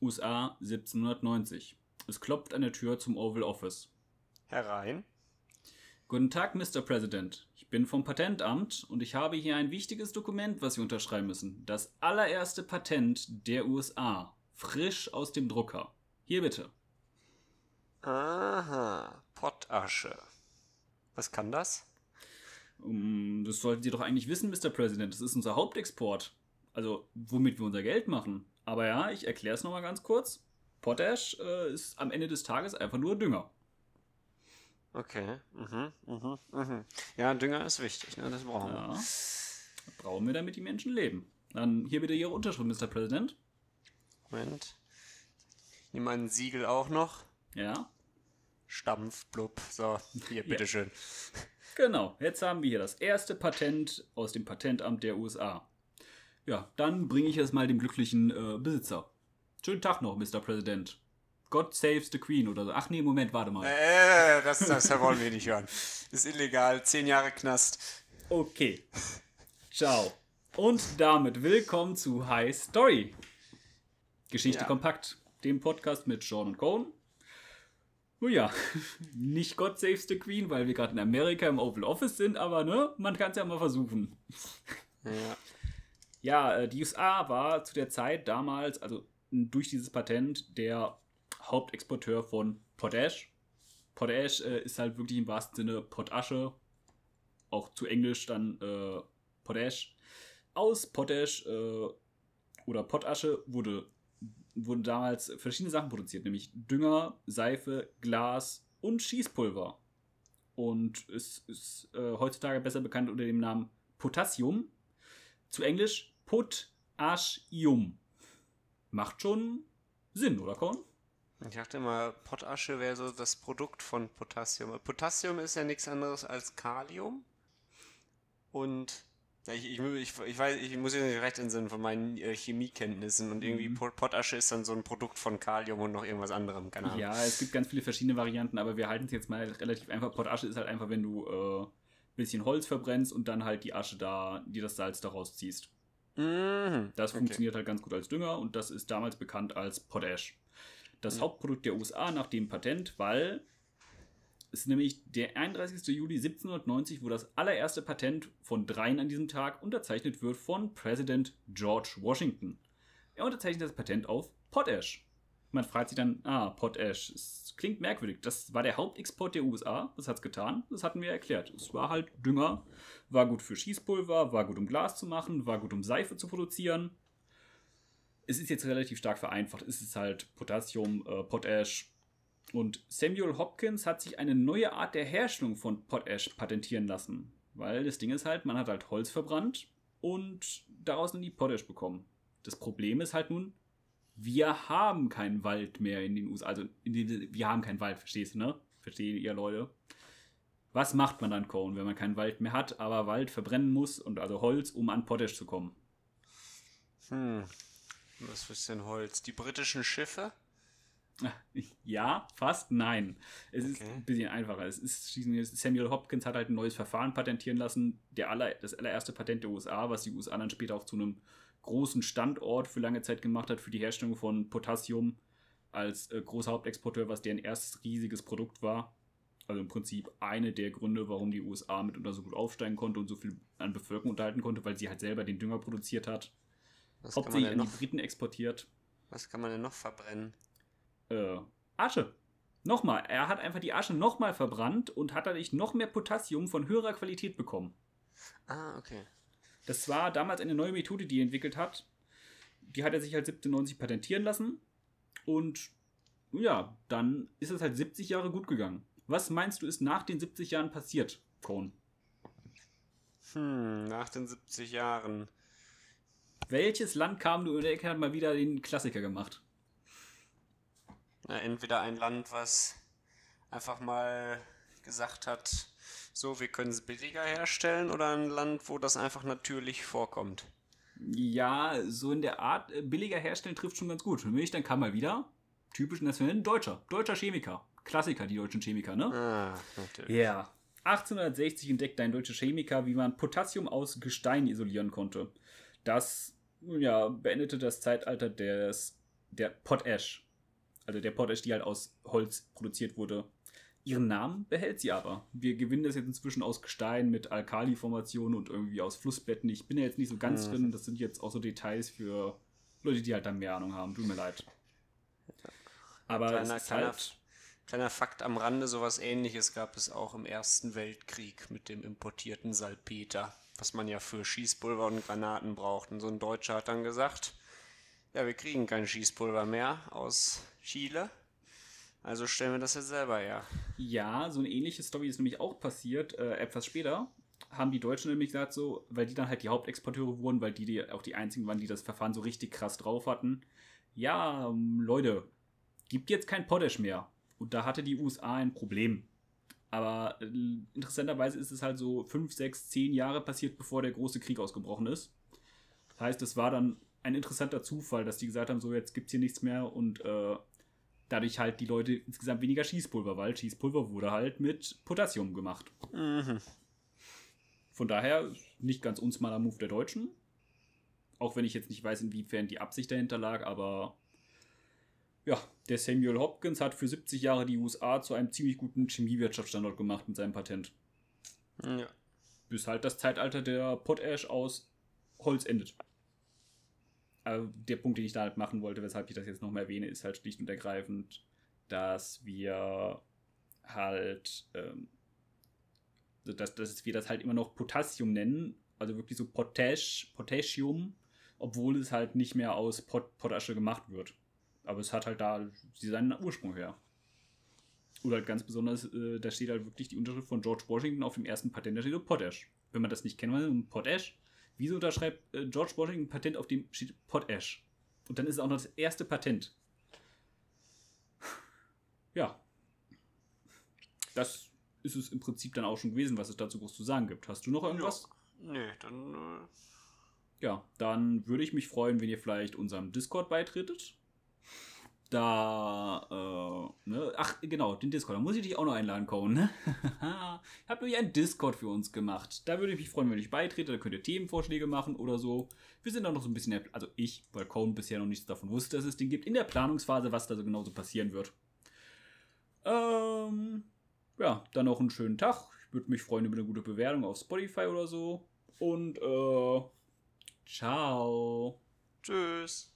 USA 1790. Es klopft an der Tür zum Oval Office. Herein. Guten Tag, Mr. President. Ich bin vom Patentamt und ich habe hier ein wichtiges Dokument, was Sie unterschreiben müssen. Das allererste Patent der USA. Frisch aus dem Drucker. Hier bitte. Aha, Pottasche. Was kann das? Um, das sollten Sie doch eigentlich wissen, Mr. President. Das ist unser Hauptexport. Also, womit wir unser Geld machen. Aber ja, ich erkläre es nochmal ganz kurz. Potash äh, ist am Ende des Tages einfach nur Dünger. Okay. Mhm, mhm, mhm. Ja, Dünger ist wichtig, ne? Das brauchen wir. Ja. Brauchen wir, damit die Menschen leben. Dann hier bitte Ihre Unterschrift, Mr. President. Moment. Ich nehme ein Siegel auch noch. Ja. Stampf, blub. So, hier, bitteschön. Genau, jetzt haben wir hier das erste Patent aus dem Patentamt der USA. Ja, dann bringe ich es mal dem glücklichen äh, Besitzer. Schönen Tag noch, Mr. President. God saves the Queen oder so. Ach nee, Moment, warte mal. Äh, das, das wollen wir nicht hören. Ist illegal. Zehn Jahre Knast. Okay. Ciao. Und damit willkommen zu High Story. Geschichte Ja. kompakt, dem Podcast mit Sean und Cohn. Nun ja, nicht God saves the Queen, weil wir gerade in Amerika im Oval Office sind, aber ne, man kann es ja mal versuchen. Ja. Ja, äh, die USA war zu der Zeit damals, also durch dieses Patent, der Hauptexporteur von Potash. Potash äh, ist halt wirklich im wahrsten Sinne Potasche, auch zu Englisch dann äh, Potash. Aus Potash äh, oder Potasche wurde, wurden damals verschiedene Sachen produziert, nämlich Dünger, Seife, Glas und Schießpulver. Und es ist äh, heutzutage besser bekannt unter dem Namen Potassium. Zu Englisch Potassium. Macht schon Sinn, oder Korn? Ich dachte immer, Pottasche wäre so das Produkt von Potassium. Potassium ist ja nichts anderes als Kalium. Und ja, ich, ich, ich, ich weiß, ich muss ja nicht recht entsinnen von meinen äh, Chemiekenntnissen und irgendwie Mhm. Pot- Pottasche ist dann so ein Produkt von Kalium und noch irgendwas anderem, keine Ahnung. Ja, es gibt ganz viele verschiedene Varianten, aber wir halten es jetzt mal relativ einfach. Potasche ist halt einfach, wenn du äh, ein bisschen Holz verbrennst und dann halt die Asche da, die das Salz daraus ziehst. Mhm. Das Okay. funktioniert halt ganz gut als Dünger und das ist damals bekannt als Potash. Das Mhm. Hauptprodukt der USA nach dem Patent, weil es ist nämlich der 31. Juli 1790, wo das allererste Patent von dreien an diesem Tag unterzeichnet wird von Präsident George Washington. Er unterzeichnet das Patent auf Potash. Man fragt sich dann, ah, Potash, es klingt merkwürdig. Das war der Hauptexport der USA. Was hat's getan? Das hatten wir erklärt. Es war halt Dünger, war gut für Schießpulver, war gut um Glas zu machen, war gut um Seife zu produzieren. Es ist jetzt relativ stark vereinfacht. Es ist halt Potassium, äh, Potash. Und Samuel Hopkins hat sich eine neue Art der Herstellung von Potash patentieren lassen. Weil das Ding ist halt, man hat halt Holz verbrannt und daraus dann die Potash bekommen. Das Problem ist halt nun, wir haben keinen Wald mehr in den USA. Also, den, wir haben keinen Wald, verstehst du, ne? Versteht ihr, Leute? Was macht man dann, Cohen, wenn man keinen Wald mehr hat, aber Wald verbrennen muss und also Holz, um an Potash zu kommen? Hm. Was ist denn Holz? Die britischen Schiffe? Ja, fast nein. Es ist Okay. ein bisschen einfacher. Es ist Samuel Hopkins hat halt ein neues Verfahren patentieren lassen, der aller, das allererste Patent der USA, was die USA dann später auch zu einem großen Standort für lange Zeit gemacht hat für die Herstellung von Potassium als äh, großer Hauptexporteur, was deren erstes riesiges Produkt war. Also im Prinzip eine der Gründe, warum die USA mitunter so gut aufsteigen konnte und so viel an Bevölkerung unterhalten konnte, weil sie halt selber den Dünger produziert hat. Was kann, man Hauptsächlich denn an noch, die Briten exportiert. was kann man denn noch verbrennen? äh, Asche. Nochmal, er hat einfach die Asche nochmal verbrannt und hat dadurch noch mehr Potassium von höherer Qualität bekommen. Ah, okay. Das war damals eine neue Methode, die er entwickelt hat. Die hat er sich halt 1790 patentieren lassen. Und ja, dann ist es halt 70 Jahre gut gegangen. Was meinst du, ist nach den 70 Jahren passiert, Cohn? Hm, nach den 70 Jahren. Welches Land kam du und der hat mal wieder den Klassiker gemacht? Na, entweder ein Land, was einfach mal gesagt hat, so, wir können es billiger herstellen, oder ein Land, wo das einfach natürlich vorkommt. Ja, so in der Art, äh, billiger herstellen trifft schon ganz gut. Für mich dann kam mal wieder, typisch national, ein Deutscher. Deutscher Chemiker. Klassiker, die deutschen Chemiker, ne? Ah, natürlich. Ja. 1860 entdeckte ein deutscher Chemiker, wie man Potassium aus Gestein isolieren konnte. Das ja, beendete das Zeitalter des der Potash, also der Potash, die halt aus Holz produziert wurde, ihren Namen behält sie aber. Wir gewinnen das jetzt inzwischen aus Gestein mit Alkali-Formationen und irgendwie aus Flussbetten. Ich bin ja jetzt nicht so ganz mhm. drin. Das sind jetzt auch so Details für Leute, die halt da mehr Ahnung haben. Tut mir leid. Aber kleiner, kleiner, halt kleiner Fakt am Rande, sowas ähnliches gab es auch im Ersten Weltkrieg mit dem importierten Salpeter, was man ja für Schießpulver und Granaten braucht. Und so ein Deutscher hat dann gesagt, ja, wir kriegen kein Schießpulver mehr aus Chile also stellen wir das jetzt selber her. Ja, so eine ähnliche Story ist nämlich auch passiert, äh, etwas später. Haben die Deutschen nämlich gesagt, so, weil die dann halt die Hauptexporteure wurden, weil die, die auch die einzigen waren, die das Verfahren so richtig krass drauf hatten. Ja, ähm, Leute, gibt jetzt kein Potash mehr. Und da hatte die USA ein Problem. Aber äh, interessanterweise ist es halt so fünf, sechs, zehn Jahre passiert, bevor der große Krieg ausgebrochen ist. Das heißt, es war dann ein interessanter Zufall, dass die gesagt haben, so jetzt gibt es hier nichts mehr und äh, dadurch halt die Leute insgesamt weniger Schießpulver, weil Schießpulver wurde halt mit Potassium gemacht. Mhm. Von daher nicht ganz unsmaler Move der Deutschen. Auch wenn ich jetzt nicht weiß, inwiefern die Absicht dahinter lag, aber ja, der Samuel Hopkins hat für 70 Jahre die USA zu einem ziemlich guten Chemiewirtschaftsstandort gemacht mit seinem Patent. Ja. Bis halt das Zeitalter der Potash aus Holz endet. Aber der Punkt, den ich da halt machen wollte, weshalb ich das jetzt nochmal erwähne, ist halt schlicht und ergreifend, dass wir halt, ähm, dass, dass wir das halt immer noch Potassium nennen, also wirklich so Potash, Potassium, obwohl es halt nicht mehr aus Pot Potasche gemacht wird. Aber es hat halt da seinen Ursprung her. Oder halt ganz besonders, äh, da steht halt wirklich die Unterschrift von George Washington auf dem ersten Patent, da steht so Potash. Wenn man das nicht kennt, man Potash Wieso unterschreibt äh, George Washington ein Patent, auf dem steht Potash? Und dann ist es auch noch das erste Patent. Ja. Das ist es im Prinzip dann auch schon gewesen, was es dazu groß zu sagen gibt. Hast du noch irgendwas? Ja. Nee, dann. Äh ja, dann würde ich mich freuen, wenn ihr vielleicht unserem Discord beitretet da, Ach, genau, den Discord. Da muss ich dich auch noch einladen, Cohen. Ne? ich habe nämlich einen Discord für uns gemacht. Da würde ich mich freuen, wenn ich beitrete. Da könnt ihr Themenvorschläge machen oder so. Wir sind da noch so ein bisschen, also ich, weil Cohen bisher noch nichts davon wusste, dass es den gibt, in der Planungsphase, was da so genau so passieren wird. Ähm, ja, dann noch einen schönen Tag. Ich würde mich freuen über eine gute Bewertung auf Spotify oder so. Und, äh, ciao. Tschüss.